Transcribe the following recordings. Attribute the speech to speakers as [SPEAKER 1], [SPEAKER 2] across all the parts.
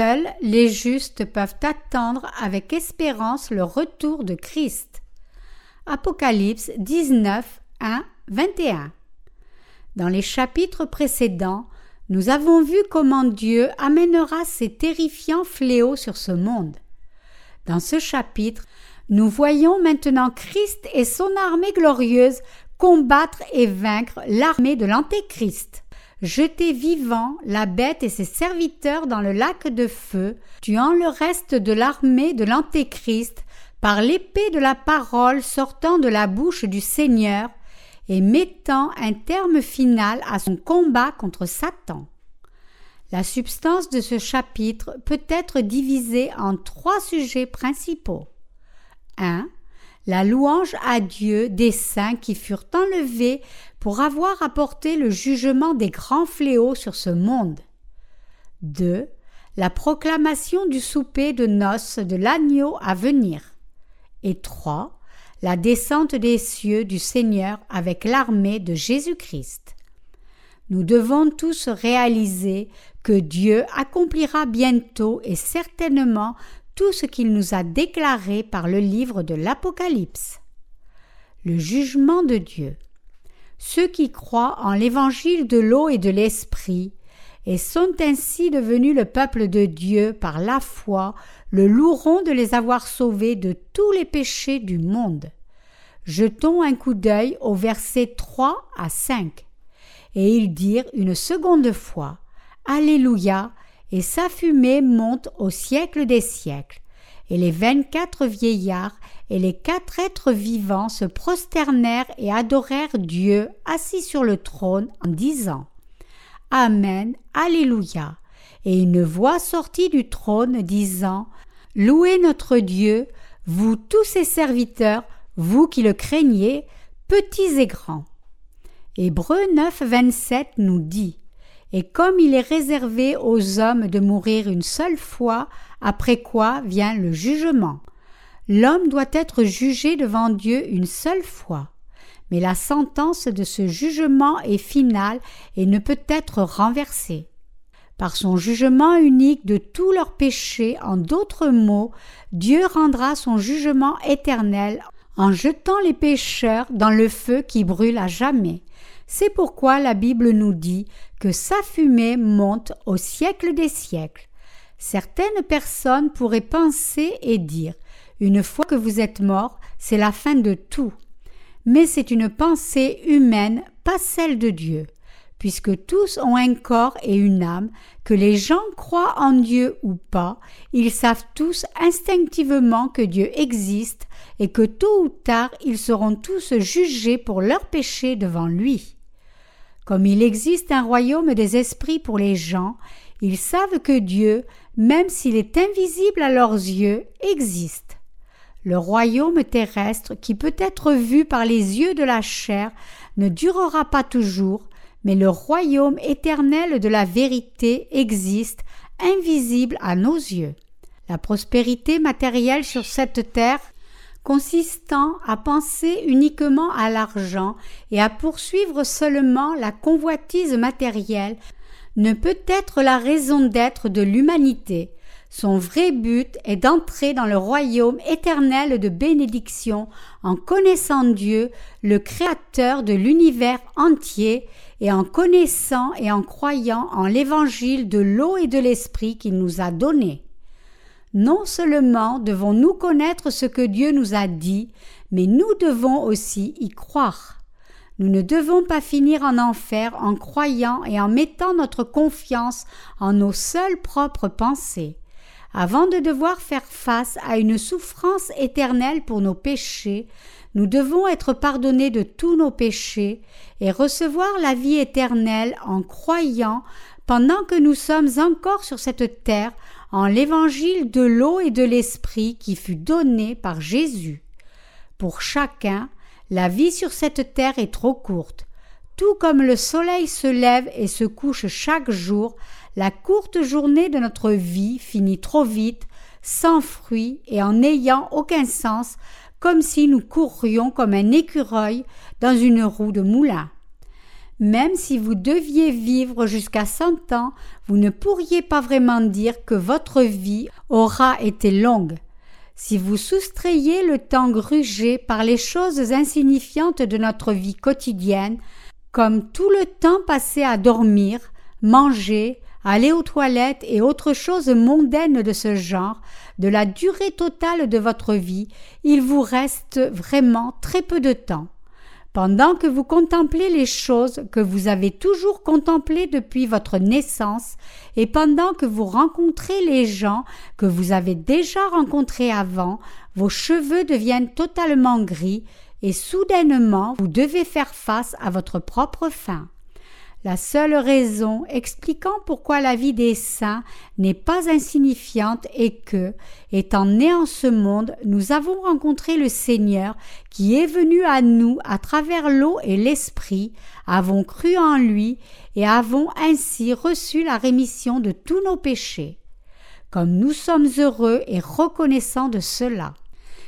[SPEAKER 1] Seuls les justes peuvent attendre avec espérance le retour de Christ. Apocalypse 19, 1, 21. Dans les chapitres précédents, nous avons vu comment Dieu amènera ces terrifiants fléaux sur ce monde. Dans ce chapitre, nous voyons maintenant Christ et son armée glorieuse combattre et vaincre l'armée de l'Antéchrist. Jeter vivant la bête et ses serviteurs dans le lac de feu, tuant le reste de l'armée de l'Antéchrist par l'épée de la parole sortant de la bouche du Seigneur et mettant un terme final à son combat contre Satan. La substance de ce chapitre peut être divisée en trois sujets principaux. 1. La louange à Dieu des saints qui furent enlevés pour avoir apporté le jugement des grands fléaux sur ce monde. 2. La proclamation du souper de noces de l'agneau à venir. Et 3. La descente des cieux du Seigneur avec l'armée de Jésus-Christ. Nous devons tous réaliser que Dieu accomplira bientôt et certainement tout ce qu'il nous a déclaré par le livre de l'Apocalypse. Le jugement de Dieu. Ceux qui croient en l'évangile de l'eau et de l'esprit et sont ainsi devenus le peuple de Dieu par la foi, le loueront de les avoir sauvés de tous les péchés du monde. Jetons un coup d'œil au verset 3 à 5. Et ils dirent une seconde fois Alléluia, et sa fumée monte au siècle des siècles. Et les vingt-quatre vieillards et les quatre êtres vivants se prosternèrent et adorèrent Dieu assis sur le trône en disant Amen, Alléluia. Et une voix sortit du trône disant Louez notre Dieu, vous tous ses serviteurs, vous qui le craignez, petits et grands. Hébreux 9, 27 nous dit et comme il est réservé aux hommes de mourir une seule fois, après quoi vient le jugement. L'homme doit être jugé devant Dieu une seule fois. Mais la sentence de ce jugement est finale et ne peut être renversée. Par son jugement unique de tous leurs péchés, en d'autres mots, Dieu rendra son jugement éternel en jetant les pécheurs dans le feu qui brûle à jamais. C'est pourquoi la Bible nous dit que sa fumée monte au siècle des siècles. Certaines personnes pourraient penser et dire Une fois que vous êtes mort, c'est la fin de tout. Mais c'est une pensée humaine, pas celle de Dieu. Puisque tous ont un corps et une âme, que les gens croient en Dieu ou pas, ils savent tous instinctivement que Dieu existe et que tôt ou tard ils seront tous jugés pour leurs péchés devant lui. Comme il existe un royaume des esprits pour les gens, ils savent que Dieu, même s'il est invisible à leurs yeux, existe. Le royaume terrestre, qui peut être vu par les yeux de la chair, ne durera pas toujours, mais le royaume éternel de la vérité existe, invisible à nos yeux. La prospérité matérielle sur cette terre consistant à penser uniquement à l'argent et à poursuivre seulement la convoitise matérielle, ne peut être la raison d'être de l'humanité. Son vrai but est d'entrer dans le royaume éternel de bénédiction en connaissant Dieu, le Créateur de l'univers entier, et en connaissant et en croyant en l'évangile de l'eau et de l'esprit qu'il nous a donné. Non seulement devons-nous connaître ce que Dieu nous a dit, mais nous devons aussi y croire. Nous ne devons pas finir en enfer en croyant et en mettant notre confiance en nos seules propres pensées. Avant de devoir faire face à une souffrance éternelle pour nos péchés, nous devons être pardonnés de tous nos péchés et recevoir la vie éternelle en croyant pendant que nous sommes encore sur cette terre en l'évangile de l'eau et de l'esprit qui fut donné par Jésus. Pour chacun, la vie sur cette terre est trop courte. Tout comme le soleil se lève et se couche chaque jour, la courte journée de notre vie finit trop vite, sans fruit et en n'ayant aucun sens, comme si nous courions comme un écureuil dans une roue de moulin. Même si vous deviez vivre jusqu'à cent ans, vous ne pourriez pas vraiment dire que votre vie aura été longue. Si vous soustrayez le temps grugé par les choses insignifiantes de notre vie quotidienne, comme tout le temps passé à dormir, manger, aller aux toilettes et autres choses mondaines de ce genre, de la durée totale de votre vie, il vous reste vraiment très peu de temps. Pendant que vous contemplez les choses que vous avez toujours contemplées depuis votre naissance, et pendant que vous rencontrez les gens que vous avez déjà rencontrés avant, vos cheveux deviennent totalement gris, et soudainement vous devez faire face à votre propre fin. La seule raison expliquant pourquoi la vie des saints n'est pas insignifiante est que, étant nés en ce monde, nous avons rencontré le Seigneur qui est venu à nous à travers l'eau et l'Esprit, avons cru en lui et avons ainsi reçu la rémission de tous nos péchés. Comme nous sommes heureux et reconnaissants de cela.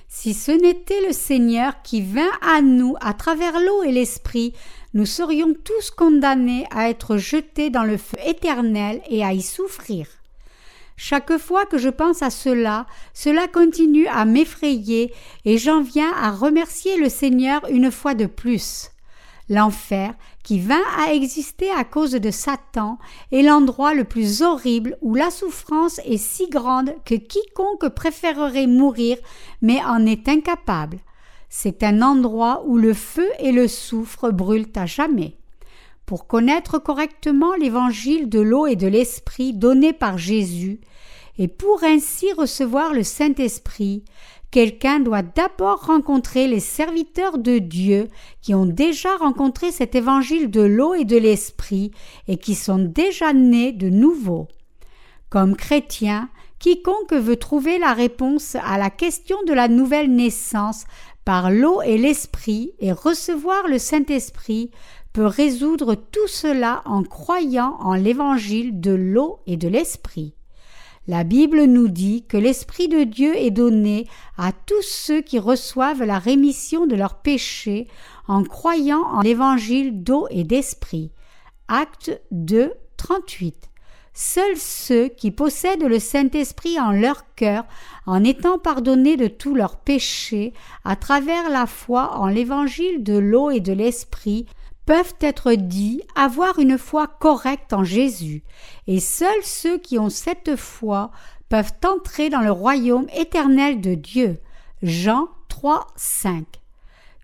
[SPEAKER 1] Si ce n'était le Seigneur qui vint à nous à travers l'eau et l'Esprit, nous serions tous condamnés à être jetés dans le feu éternel et à y souffrir. Chaque fois que je pense à cela, cela continue à m'effrayer et j'en viens à remercier le Seigneur une fois de plus. L'enfer, qui vint à exister à cause de Satan, est l'endroit le plus horrible où la souffrance est si grande que quiconque préférerait mourir mais en est incapable. C'est un endroit où le feu et le soufre brûlent à jamais. Pour connaître correctement l'évangile de l'eau et de l'esprit donné par Jésus, et pour ainsi recevoir le Saint-Esprit, quelqu'un doit d'abord rencontrer les serviteurs de Dieu qui ont déjà rencontré cet évangile de l'eau et de l'esprit et qui sont déjà nés de nouveau. Comme chrétien, quiconque veut trouver la réponse à la question de la nouvelle naissance par l'eau et l'esprit et recevoir le Saint-Esprit peut résoudre tout cela en croyant en l'évangile de l'eau et de l'esprit. La Bible nous dit que l'Esprit de Dieu est donné à tous ceux qui reçoivent la rémission de leurs péchés en croyant en l'évangile d'eau et d'esprit. Acte 2, 38. Seuls ceux qui possèdent le Saint-Esprit en leur cœur, en étant pardonnés de tous leurs péchés, à travers la foi en l'évangile de l'eau et de l'Esprit, peuvent être dits avoir une foi correcte en Jésus, et seuls ceux qui ont cette foi peuvent entrer dans le royaume éternel de Dieu. Jean 3, 5.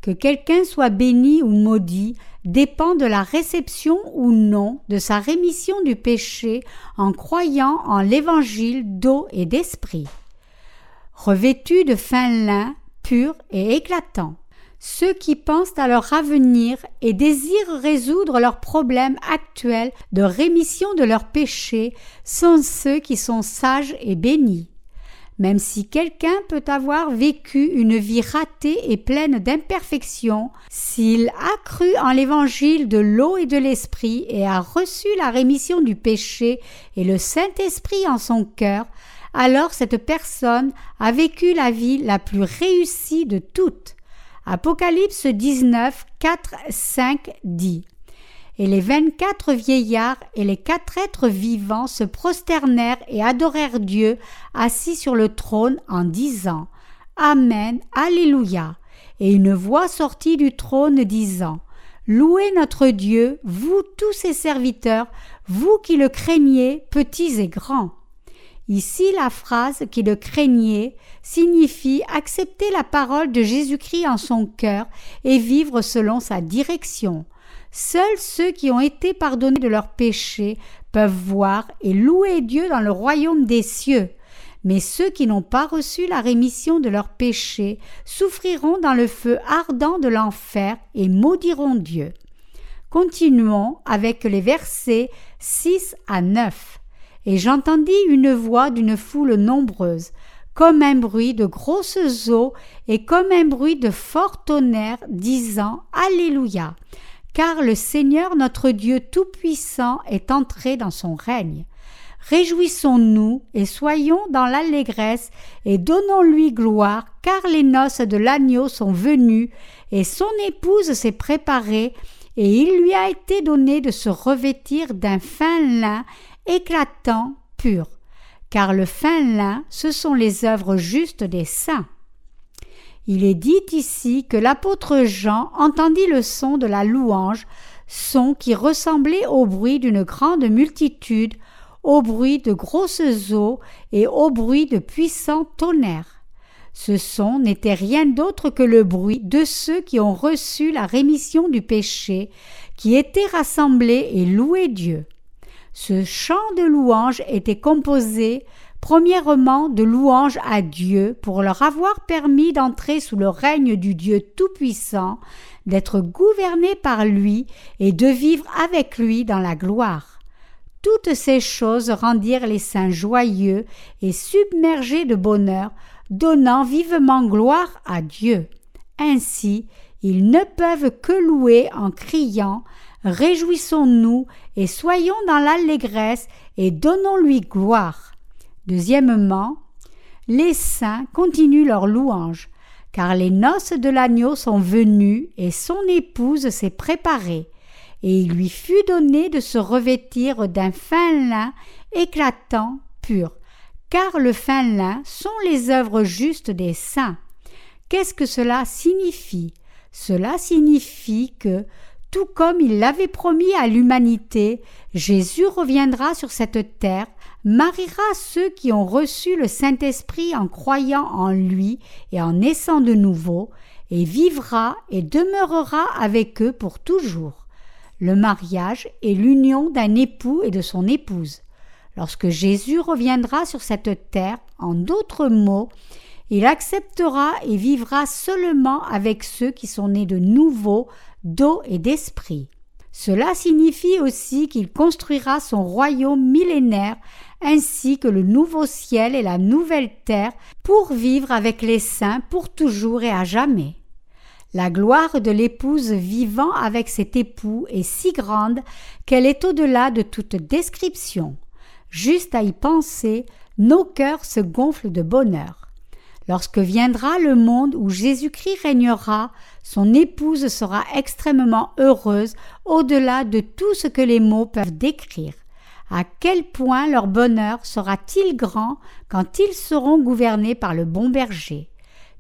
[SPEAKER 1] Que quelqu'un soit béni ou maudit dépend de la réception ou non de sa rémission du péché en croyant en l'évangile d'eau et d'esprit. Revêtus de fin lin, pur et éclatant, ceux qui pensent à leur avenir et désirent résoudre leurs problèmes actuels de rémission de leurs péchés sont ceux qui sont sages et bénis. Même si quelqu'un peut avoir vécu une vie ratée et pleine d'imperfections, s'il a cru en l'évangile de l'eau et de l'esprit et a reçu la rémission du péché et le Saint-Esprit en son cœur, alors cette personne a vécu la vie la plus réussie de toutes. Apocalypse 19, 4, 5 dit et les vingt-quatre vieillards et les quatre êtres vivants se prosternèrent et adorèrent Dieu assis sur le trône en disant Amen, Alléluia. Et une voix sortit du trône disant Louez notre Dieu, vous tous ses serviteurs, vous qui le craignez, petits et grands. Ici la phrase qui le craignait signifie accepter la parole de Jésus-Christ en son cœur et vivre selon sa direction. Seuls ceux qui ont été pardonnés de leurs péchés peuvent voir et louer Dieu dans le royaume des cieux. Mais ceux qui n'ont pas reçu la rémission de leurs péchés souffriront dans le feu ardent de l'enfer et maudiront Dieu. Continuons avec les versets 6 à 9. Et j'entendis une voix d'une foule nombreuse, comme un bruit de grosses eaux et comme un bruit de fort tonnerre, disant Alléluia car le Seigneur notre Dieu Tout-Puissant est entré dans son règne. Réjouissons-nous et soyons dans l'allégresse et donnons-lui gloire, car les noces de l'agneau sont venues et son épouse s'est préparée et il lui a été donné de se revêtir d'un fin lin éclatant, pur, car le fin lin, ce sont les œuvres justes des saints. Il est dit ici que l'apôtre Jean entendit le son de la louange, son qui ressemblait au bruit d'une grande multitude, au bruit de grosses eaux et au bruit de puissants tonnerres. Ce son n'était rien d'autre que le bruit de ceux qui ont reçu la rémission du péché, qui étaient rassemblés et louaient Dieu. Ce chant de louange était composé premièrement de louange à Dieu pour leur avoir permis d'entrer sous le règne du Dieu Tout-Puissant, d'être gouvernés par lui et de vivre avec lui dans la gloire. Toutes ces choses rendirent les saints joyeux et submergés de bonheur, donnant vivement gloire à Dieu. Ainsi, ils ne peuvent que louer en criant Réjouissons-nous et soyons dans l'allégresse et donnons-lui gloire. Deuxièmement, les saints continuent leur louange, car les noces de l'agneau sont venues et son épouse s'est préparée, et il lui fut donné de se revêtir d'un fin lin éclatant, pur, car le fin lin sont les œuvres justes des saints. Qu'est-ce que cela signifie? Cela signifie que, tout comme il l'avait promis à l'humanité, Jésus reviendra sur cette terre mariera ceux qui ont reçu le Saint-Esprit en croyant en lui et en naissant de nouveau, et vivra et demeurera avec eux pour toujours. Le mariage est l'union d'un époux et de son épouse. Lorsque Jésus reviendra sur cette terre, en d'autres mots, il acceptera et vivra seulement avec ceux qui sont nés de nouveau d'eau et d'esprit. Cela signifie aussi qu'il construira son royaume millénaire ainsi que le nouveau ciel et la nouvelle terre pour vivre avec les saints pour toujours et à jamais. La gloire de l'épouse vivant avec cet époux est si grande qu'elle est au-delà de toute description. Juste à y penser, nos cœurs se gonflent de bonheur. Lorsque viendra le monde où Jésus-Christ régnera, son épouse sera extrêmement heureuse au-delà de tout ce que les mots peuvent décrire. À quel point leur bonheur sera-t-il grand quand ils seront gouvernés par le bon berger?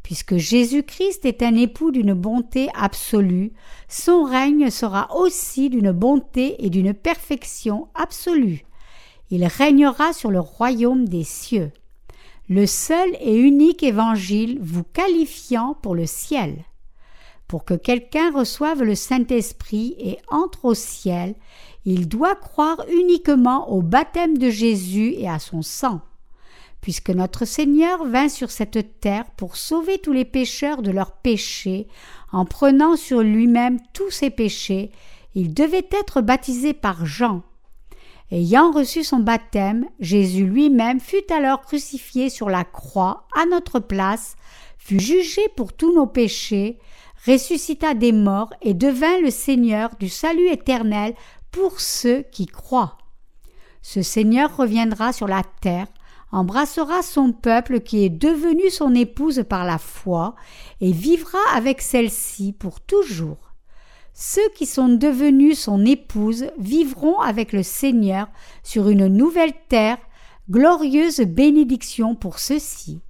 [SPEAKER 1] Puisque Jésus-Christ est un époux d'une bonté absolue, son règne sera aussi d'une bonté et d'une perfection absolue. Il régnera sur le royaume des cieux le seul et unique évangile vous qualifiant pour le ciel. Pour que quelqu'un reçoive le Saint-Esprit et entre au ciel, il doit croire uniquement au baptême de Jésus et à son sang. Puisque notre Seigneur vint sur cette terre pour sauver tous les pécheurs de leurs péchés, en prenant sur lui-même tous ses péchés, il devait être baptisé par Jean, Ayant reçu son baptême, Jésus lui-même fut alors crucifié sur la croix à notre place, fut jugé pour tous nos péchés, ressuscita des morts et devint le Seigneur du salut éternel pour ceux qui croient. Ce Seigneur reviendra sur la terre, embrassera son peuple qui est devenu son épouse par la foi, et vivra avec celle-ci pour toujours. Ceux qui sont devenus son épouse vivront avec le Seigneur sur une nouvelle terre, glorieuse bénédiction pour ceux-ci.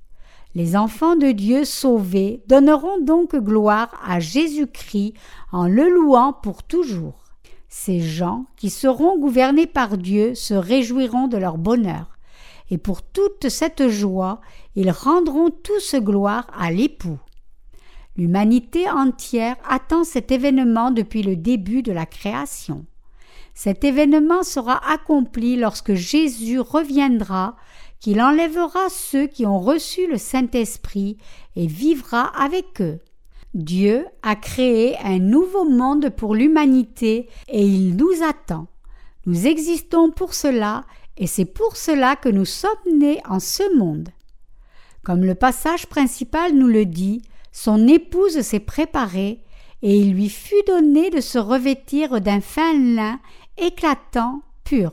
[SPEAKER 1] Les enfants de Dieu sauvés donneront donc gloire à Jésus-Christ en le louant pour toujours. Ces gens qui seront gouvernés par Dieu se réjouiront de leur bonheur, et pour toute cette joie, ils rendront tous gloire à l'époux. L'humanité entière attend cet événement depuis le début de la création. Cet événement sera accompli lorsque Jésus reviendra, qu'il enlèvera ceux qui ont reçu le Saint-Esprit et vivra avec eux. Dieu a créé un nouveau monde pour l'humanité et il nous attend. Nous existons pour cela et c'est pour cela que nous sommes nés en ce monde. Comme le passage principal nous le dit, son épouse s'est préparée, et il lui fut donné de se revêtir d'un fin lin éclatant, pur.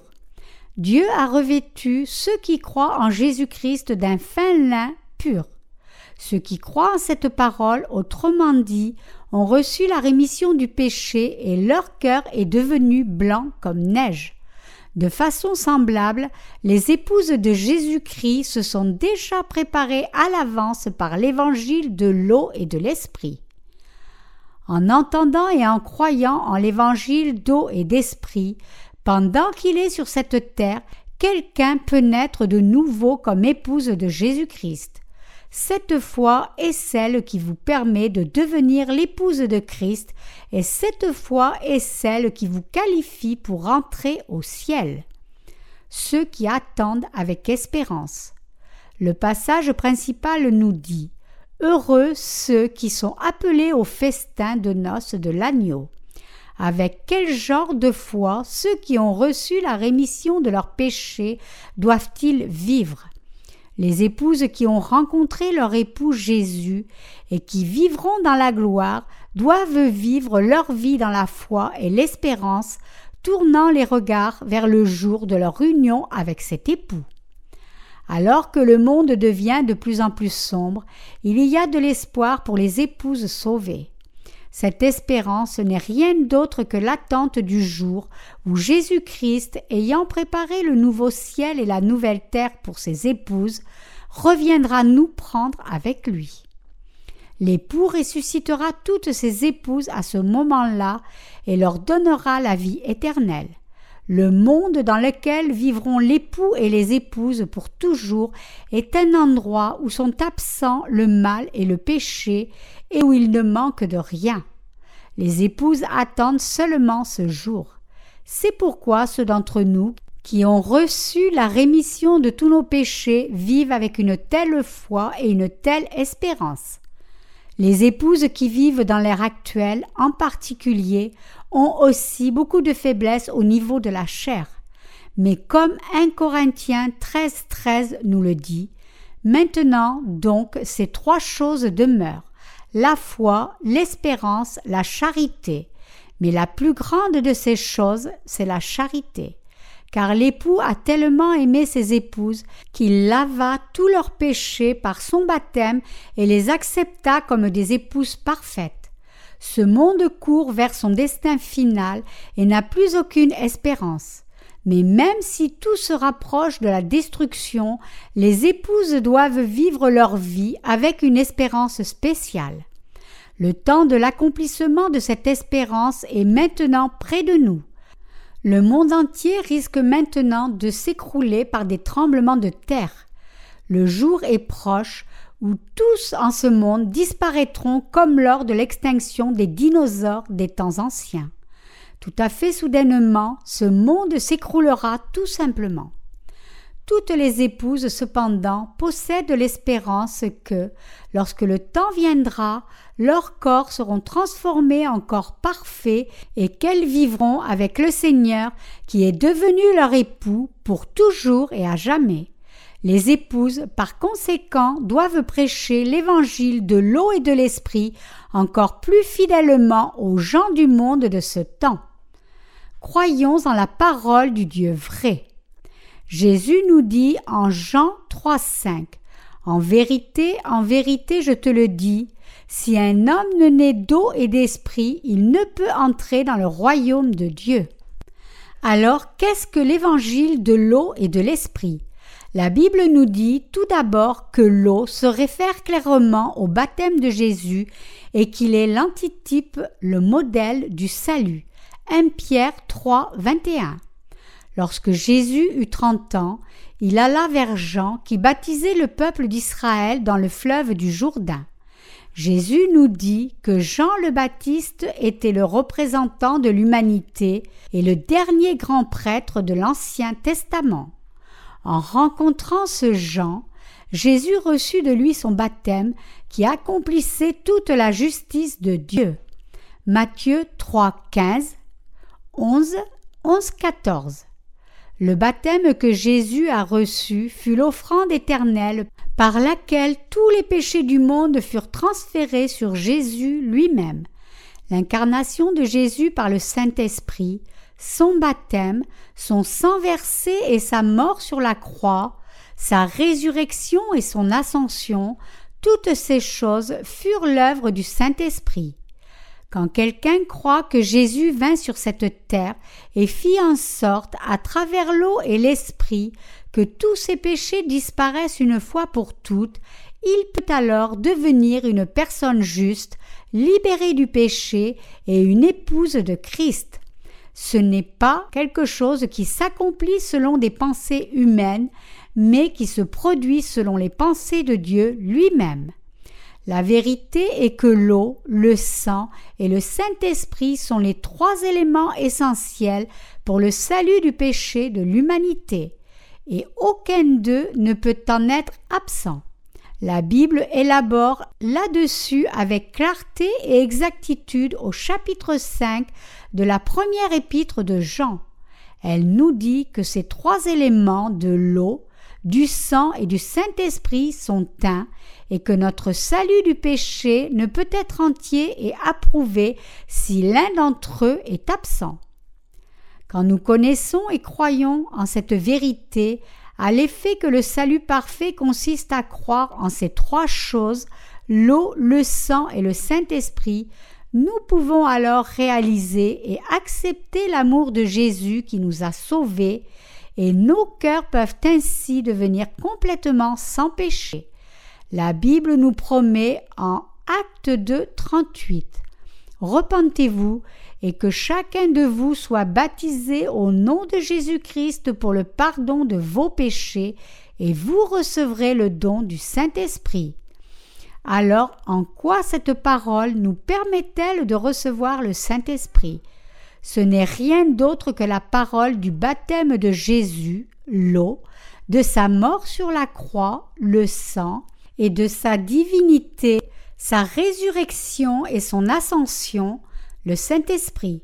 [SPEAKER 1] Dieu a revêtu ceux qui croient en Jésus-Christ d'un fin lin pur. Ceux qui croient en cette parole, autrement dit, ont reçu la rémission du péché et leur cœur est devenu blanc comme neige. De façon semblable, les épouses de Jésus-Christ se sont déjà préparées à l'avance par l'évangile de l'eau et de l'esprit. En entendant et en croyant en l'évangile d'eau et d'esprit, pendant qu'il est sur cette terre, quelqu'un peut naître de nouveau comme épouse de Jésus-Christ. Cette foi est celle qui vous permet de devenir l'épouse de Christ et cette foi est celle qui vous qualifie pour entrer au ciel. Ceux qui attendent avec espérance. Le passage principal nous dit Heureux ceux qui sont appelés au festin de noces de l'agneau. Avec quel genre de foi ceux qui ont reçu la rémission de leurs péchés doivent-ils vivre? Les épouses qui ont rencontré leur époux Jésus et qui vivront dans la gloire doivent vivre leur vie dans la foi et l'espérance, tournant les regards vers le jour de leur union avec cet époux. Alors que le monde devient de plus en plus sombre, il y a de l'espoir pour les épouses sauvées. Cette espérance n'est rien d'autre que l'attente du jour où Jésus-Christ, ayant préparé le nouveau ciel et la nouvelle terre pour ses épouses, reviendra nous prendre avec lui. L'époux ressuscitera toutes ses épouses à ce moment-là et leur donnera la vie éternelle. Le monde dans lequel vivront l'époux et les épouses pour toujours est un endroit où sont absents le mal et le péché et où il ne manque de rien. Les épouses attendent seulement ce jour. C'est pourquoi ceux d'entre nous qui ont reçu la rémission de tous nos péchés vivent avec une telle foi et une telle espérance. Les épouses qui vivent dans l'ère actuelle, en particulier, ont aussi beaucoup de faiblesses au niveau de la chair. Mais comme 1 Corinthiens 13, 13 nous le dit, maintenant donc ces trois choses demeurent la foi, l'espérance, la charité. Mais la plus grande de ces choses, c'est la charité. Car l'époux a tellement aimé ses épouses qu'il lava tous leurs péchés par son baptême et les accepta comme des épouses parfaites. Ce monde court vers son destin final et n'a plus aucune espérance. Mais même si tout se rapproche de la destruction, les épouses doivent vivre leur vie avec une espérance spéciale. Le temps de l'accomplissement de cette espérance est maintenant près de nous. Le monde entier risque maintenant de s'écrouler par des tremblements de terre. Le jour est proche où tous en ce monde disparaîtront comme lors de l'extinction des dinosaures des temps anciens. Tout à fait soudainement, ce monde s'écroulera tout simplement. Toutes les épouses, cependant, possèdent l'espérance que, lorsque le temps viendra, leurs corps seront transformés en corps parfaits et qu'elles vivront avec le Seigneur qui est devenu leur époux pour toujours et à jamais. Les épouses, par conséquent, doivent prêcher l'évangile de l'eau et de l'esprit encore plus fidèlement aux gens du monde de ce temps. Croyons en la parole du Dieu vrai. Jésus nous dit en Jean 3,5 En vérité, en vérité, je te le dis, si un homme ne naît d'eau et d'esprit, il ne peut entrer dans le royaume de Dieu. Alors, qu'est-ce que l'évangile de l'eau et de l'esprit? La Bible nous dit tout d'abord que l'eau se réfère clairement au baptême de Jésus et qu'il est l'antitype, le modèle du salut. 1 Pierre 3, 21. Lorsque Jésus eut trente ans, il alla vers Jean qui baptisait le peuple d'Israël dans le fleuve du Jourdain. Jésus nous dit que Jean le Baptiste était le représentant de l'humanité et le dernier grand prêtre de l'Ancien Testament. En rencontrant ce Jean, Jésus reçut de lui son baptême qui accomplissait toute la justice de Dieu. Matthieu 3, 15, 11, 11, 14. Le baptême que Jésus a reçu fut l'offrande éternelle par laquelle tous les péchés du monde furent transférés sur Jésus lui-même. L'incarnation de Jésus par le Saint-Esprit, son baptême, son sang versé et sa mort sur la croix, sa résurrection et son ascension, toutes ces choses furent l'œuvre du Saint-Esprit. Quand quelqu'un croit que Jésus vint sur cette terre et fit en sorte, à travers l'eau et l'esprit, que tous ses péchés disparaissent une fois pour toutes, il peut alors devenir une personne juste, libérée du péché et une épouse de Christ. Ce n'est pas quelque chose qui s'accomplit selon des pensées humaines, mais qui se produit selon les pensées de Dieu lui-même. La vérité est que l'eau, le sang et le Saint-Esprit sont les trois éléments essentiels pour le salut du péché de l'humanité, et aucun d'eux ne peut en être absent. La Bible élabore là-dessus avec clarté et exactitude au chapitre 5 de la première épître de Jean. Elle nous dit que ces trois éléments de l'eau, du sang et du Saint-Esprit sont un et que notre salut du péché ne peut être entier et approuvé si l'un d'entre eux est absent. Quand nous connaissons et croyons en cette vérité, à l'effet que le salut parfait consiste à croire en ces trois choses, l'eau, le sang et le Saint-Esprit, nous pouvons alors réaliser et accepter l'amour de Jésus qui nous a sauvés, et nos cœurs peuvent ainsi devenir complètement sans péché. La Bible nous promet en Acte 2, 38 Repentez-vous et que chacun de vous soit baptisé au nom de Jésus-Christ pour le pardon de vos péchés, et vous recevrez le don du Saint-Esprit. Alors, en quoi cette parole nous permet-elle de recevoir le Saint-Esprit? Ce n'est rien d'autre que la parole du baptême de Jésus, l'eau, de sa mort sur la croix, le sang, et de sa divinité, sa résurrection et son ascension, le Saint-Esprit.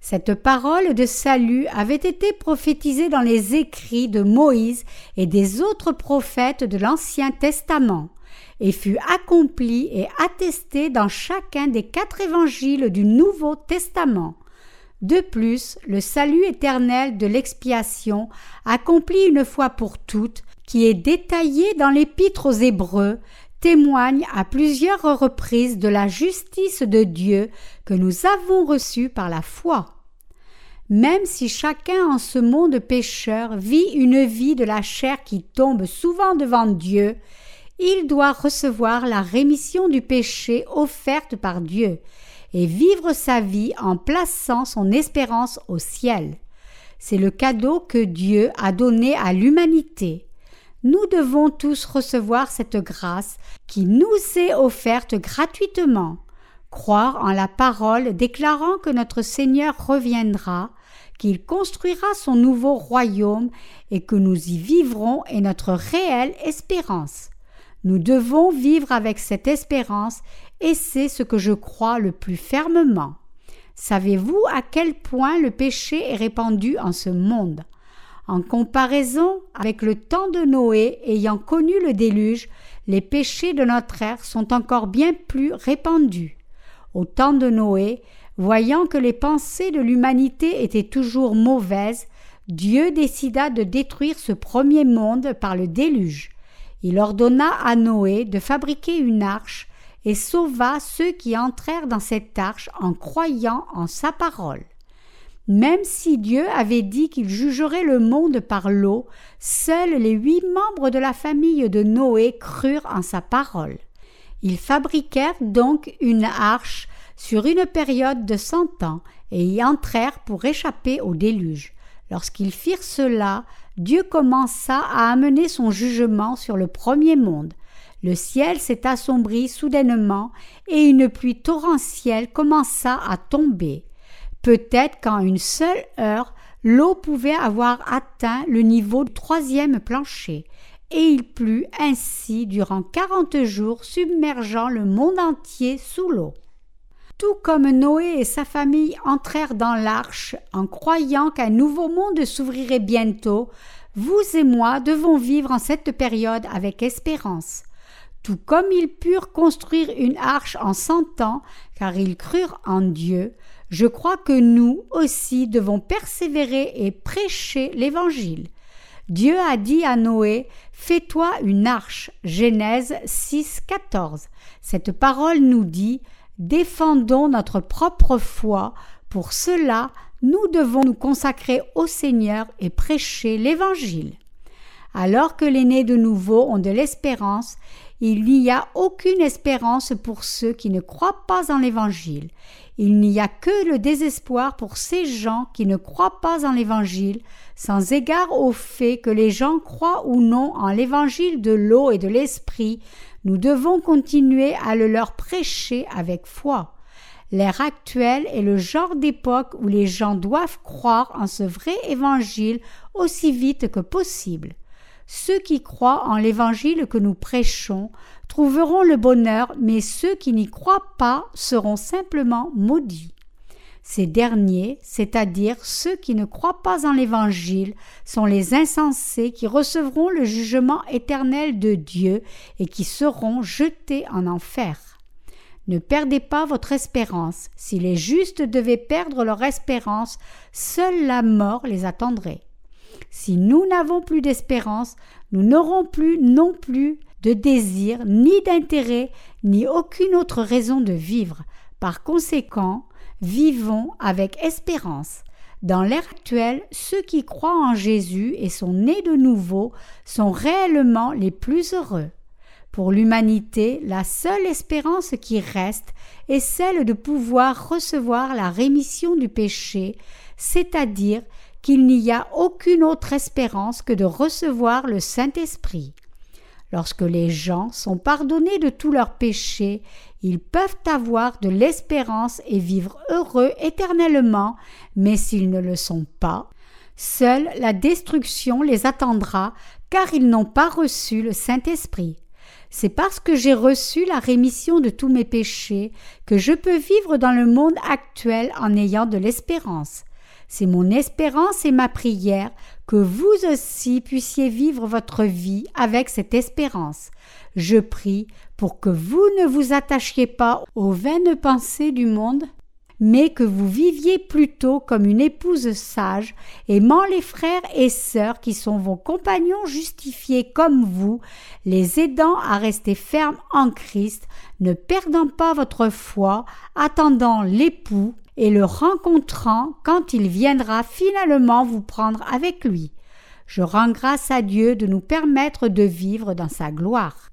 [SPEAKER 1] Cette parole de salut avait été prophétisée dans les écrits de Moïse et des autres prophètes de l'Ancien Testament, et fut accomplie et attestée dans chacun des quatre évangiles du Nouveau Testament. De plus, le salut éternel de l'expiation, accompli une fois pour toutes, qui est détaillé dans l'Épître aux Hébreux, témoigne à plusieurs reprises de la justice de Dieu que nous avons reçue par la foi. Même si chacun en ce monde pécheur vit une vie de la chair qui tombe souvent devant Dieu, il doit recevoir la rémission du péché offerte par Dieu et vivre sa vie en plaçant son espérance au ciel. C'est le cadeau que Dieu a donné à l'humanité. Nous devons tous recevoir cette grâce qui nous est offerte gratuitement, croire en la parole déclarant que notre Seigneur reviendra, qu'il construira son nouveau royaume et que nous y vivrons est notre réelle espérance. Nous devons vivre avec cette espérance et c'est ce que je crois le plus fermement. Savez-vous à quel point le péché est répandu en ce monde? En comparaison avec le temps de Noé ayant connu le déluge, les péchés de notre ère sont encore bien plus répandus. Au temps de Noé, voyant que les pensées de l'humanité étaient toujours mauvaises, Dieu décida de détruire ce premier monde par le déluge. Il ordonna à Noé de fabriquer une arche et sauva ceux qui entrèrent dans cette arche en croyant en sa parole. Même si Dieu avait dit qu'il jugerait le monde par l'eau, seuls les huit membres de la famille de Noé crurent en sa parole. Ils fabriquèrent donc une arche sur une période de cent ans et y entrèrent pour échapper au déluge. Lorsqu'ils firent cela, Dieu commença à amener son jugement sur le premier monde. Le ciel s'est assombri soudainement et une pluie torrentielle commença à tomber. Peut-être qu'en une seule heure, l'eau pouvait avoir atteint le niveau du troisième plancher, et il plut ainsi durant quarante jours, submergeant le monde entier sous l'eau. Tout comme Noé et sa famille entrèrent dans l'arche en croyant qu'un nouveau monde s'ouvrirait bientôt, vous et moi devons vivre en cette période avec espérance. Tout comme ils purent construire une arche en cent ans, car ils crurent en Dieu, je crois que nous aussi devons persévérer et prêcher l'Évangile. Dieu a dit à Noé Fais-toi une arche. Genèse 6, 14. Cette parole nous dit Défendons notre propre foi. Pour cela, nous devons nous consacrer au Seigneur et prêcher l'Évangile. Alors que les nés de nouveau ont de l'espérance, il n'y a aucune espérance pour ceux qui ne croient pas en l'Évangile. Il n'y a que le désespoir pour ces gens qui ne croient pas en l'Évangile, sans égard au fait que les gens croient ou non en l'Évangile de l'eau et de l'Esprit, nous devons continuer à le leur prêcher avec foi. L'ère actuelle est le genre d'époque où les gens doivent croire en ce vrai Évangile aussi vite que possible. Ceux qui croient en l'Évangile que nous prêchons trouveront le bonheur, mais ceux qui n'y croient pas seront simplement maudits. Ces derniers, c'est-à-dire ceux qui ne croient pas en l'Évangile, sont les insensés qui recevront le jugement éternel de Dieu et qui seront jetés en enfer. Ne perdez pas votre espérance. Si les justes devaient perdre leur espérance, seule la mort les attendrait. Si nous n'avons plus d'espérance, nous n'aurons plus non plus de désir, ni d'intérêt, ni aucune autre raison de vivre. Par conséquent, vivons avec espérance. Dans l'ère actuelle, ceux qui croient en Jésus et sont nés de nouveau sont réellement les plus heureux. Pour l'humanité, la seule espérance qui reste est celle de pouvoir recevoir la rémission du péché, c'est-à-dire qu'il n'y a aucune autre espérance que de recevoir le Saint-Esprit. Lorsque les gens sont pardonnés de tous leurs péchés, ils peuvent avoir de l'espérance et vivre heureux éternellement, mais s'ils ne le sont pas, seule la destruction les attendra, car ils n'ont pas reçu le Saint-Esprit. C'est parce que j'ai reçu la rémission de tous mes péchés que je peux vivre dans le monde actuel en ayant de l'espérance. C'est mon espérance et ma prière que vous aussi puissiez vivre votre vie avec cette espérance. Je prie pour que vous ne vous attachiez pas aux vaines pensées du monde, mais que vous viviez plutôt comme une épouse sage, aimant les frères et sœurs qui sont vos compagnons justifiés comme vous, les aidant à rester fermes en Christ, ne perdant pas votre foi, attendant l'époux et le rencontrant quand il viendra finalement vous prendre avec lui. Je rends grâce à Dieu de nous permettre de vivre dans sa gloire.